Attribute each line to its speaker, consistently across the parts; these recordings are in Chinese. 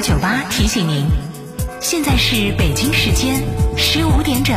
Speaker 1: 酒吧提醒您，现在是北京时间十五点整。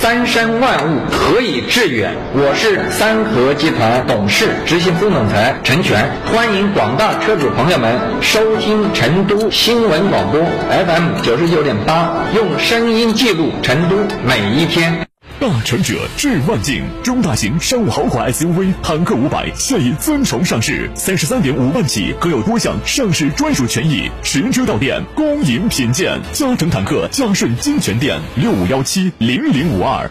Speaker 2: 三山万物何以致远？我是三和集团董事、执行副总裁陈全，欢迎广大车主朋友们收听成都新闻广播 FM 九十九点八，用声音记录成都每一天。
Speaker 3: 大成者致万境，中大型商务豪华 SUV 坦克五百现已尊崇上市，三十三点五万起，可有多项上市专属权益，实车到店，恭迎品鉴。嘉诚坦克嘉顺金泉店六五幺七零零五二。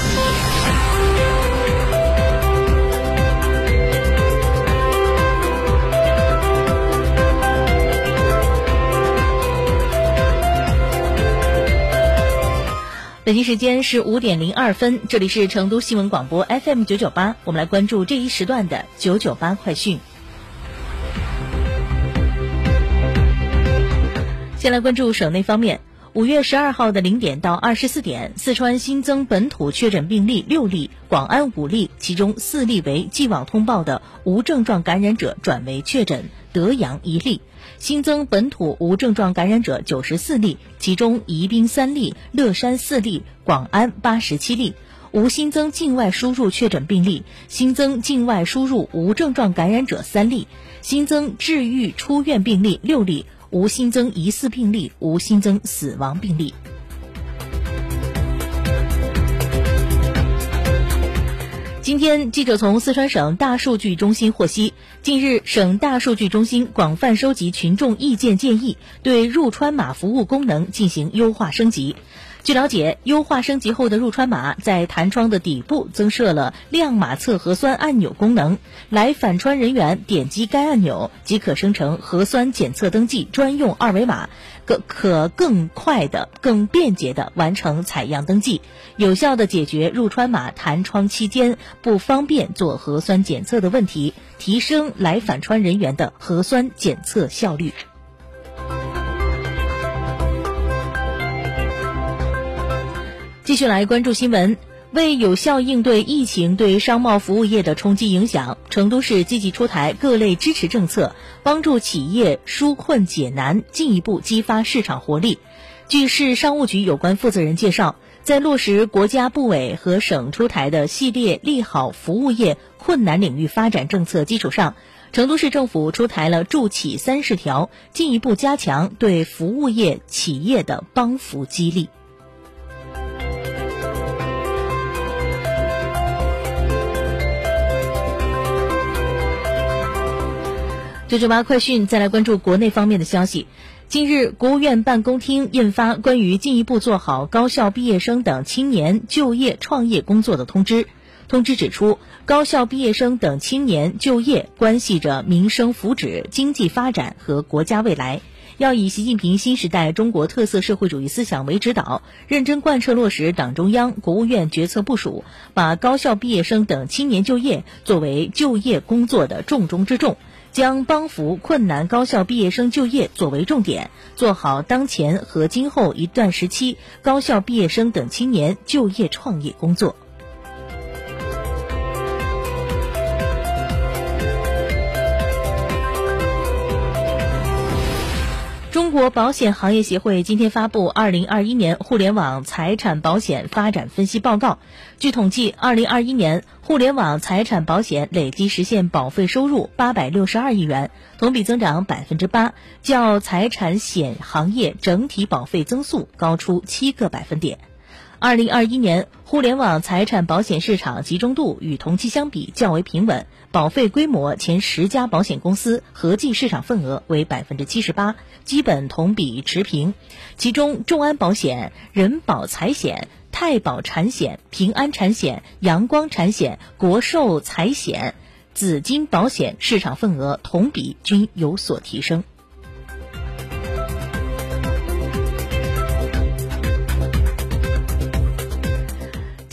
Speaker 4: 北京时间是五点零二分，这里是成都新闻广播 FM 九九八，我们来关注这一时段的九九八快讯。先来关注省内方面，五月十二号的零点到二十四点，四川新增本土确诊病例六例，广安五例，其中四例为既往通报的无症状感染者转为确诊，德阳一例。新增本土无症状感染者九十四例，其中宜宾三例，乐山四例，广安八十七例。无新增境外输入确诊病例，新增境外输入无症状感染者三例，新增治愈出院病例六例，无新增疑似病例，无新增死亡病例。今天，记者从四川省大数据中心获悉，近日，省大数据中心广泛收集群众意见建议，对入川码服务功能进行优化升级。据了解，优化升级后的入川码在弹窗的底部增设了亮码测核酸按钮功能，来返川人员点击该按钮即可生成核酸检测登记专用二维码，可可更快的、更便捷的完成采样登记，有效的解决入川码弹窗期间不方便做核酸检测的问题，提升来返川人员的核酸检测效率。继续来关注新闻。为有效应对疫情对商贸服务业的冲击影响，成都市积极出台各类支持政策，帮助企业纾困解难，进一步激发市场活力。据市商务局有关负责人介绍，在落实国家部委和省出台的系列利好服务业困难领域发展政策基础上，成都市政府出台了助企三十条，进一步加强对服务业企业的帮扶激励。九九八快讯，再来关注国内方面的消息。近日，国务院办公厅印发关于进一步做好高校毕业生等青年就业创业工作的通知。通知指出，高校毕业生等青年就业关系着民生福祉、经济发展和国家未来，要以习近平新时代中国特色社会主义思想为指导，认真贯彻落实党中央、国务院决策部署，把高校毕业生等青年就业作为就业工作的重中之重。将帮扶困难高校毕业生就业作为重点，做好当前和今后一段时期高校毕业生等青年就业创业工作。中国保险行业协会今天发布《二零二一年互联网财产保险发展分析报告》。据统计，二零二一年互联网财产保险累计实现保费收入八百六十二亿元，同比增长百分之八，较财产险行业整体保费增速高出七个百分点。二零二一年，互联网财产保险市场集中度与同期相比较为平稳，保费规模前十家保险公司合计市场份额为百分之七十八，基本同比持平。其中，众安保险、人保财险、太保产险、平安产险、阳光产险、国寿财险、紫金保险市场份额同比均有所提升。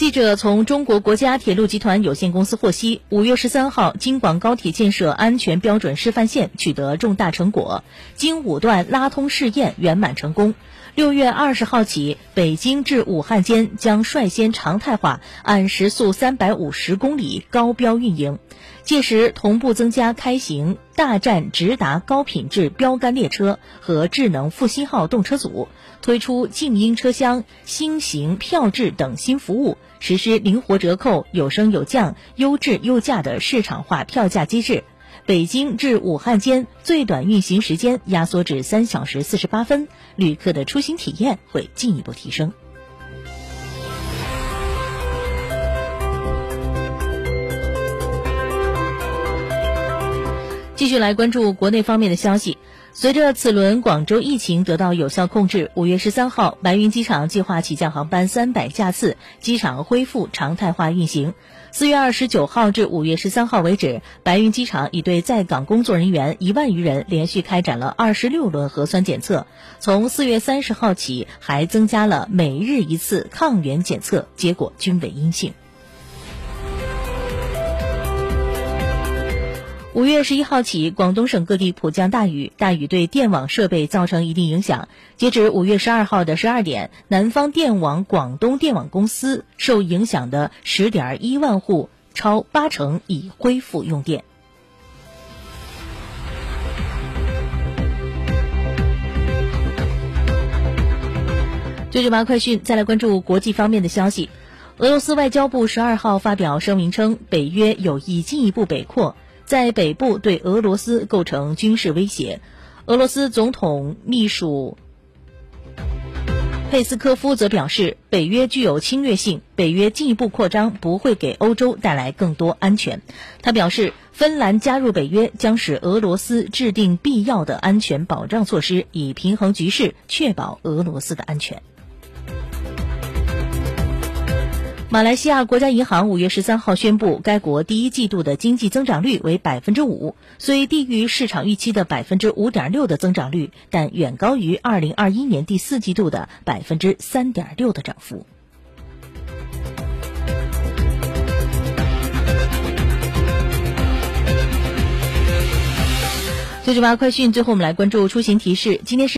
Speaker 4: 记者从中国国家铁路集团有限公司获悉，五月十三号，京广高铁建设安全标准示范线取得重大成果，经五段拉通试验圆满成功。六月二十号起，北京至武汉间将率先常态化按时速三百五十公里高标运营，届时同步增加开行大站直达高品质标杆列车和智能复兴号动车组，推出静音车厢、新型票制等新服务，实施灵活折扣、有升有降、优质优价的市场化票价机制。北京至武汉间最短运行时间压缩至三小时四十八分，旅客的出行体验会进一步提升。继续来关注国内方面的消息。随着此轮广州疫情得到有效控制，五月十三号，白云机场计划起降航班三百架次，机场恢复常态化运行。四月二十九号至五月十三号为止，白云机场已对在岗工作人员一万余人连续开展了二十六轮核酸检测。从四月三十号起，还增加了每日一次抗原检测，结果均为阴性。五月十一号起，广东省各地普降大雨，大雨对电网设备造成一定影响。截止五月十二号的十二点，南方电网广东电网公司受影响的十点一万户，超八成已恢复用电。九九八快讯，再来关注国际方面的消息。俄罗斯外交部十二号发表声明称，北约有意进一步北扩。在北部对俄罗斯构成军事威胁，俄罗斯总统秘书佩斯科夫则表示，北约具有侵略性，北约进一步扩张不会给欧洲带来更多安全。他表示，芬兰加入北约将使俄罗斯制定必要的安全保障措施，以平衡局势，确保俄罗斯的安全。马来西亚国家银行五月十三号宣布，该国第一季度的经济增长率为百分之五，虽低于市场预期的百分之五点六的增长率，但远高于二零二一年第四季度的百分之三点六的涨幅。九九八快讯，最后我们来关注出行提示，今天是。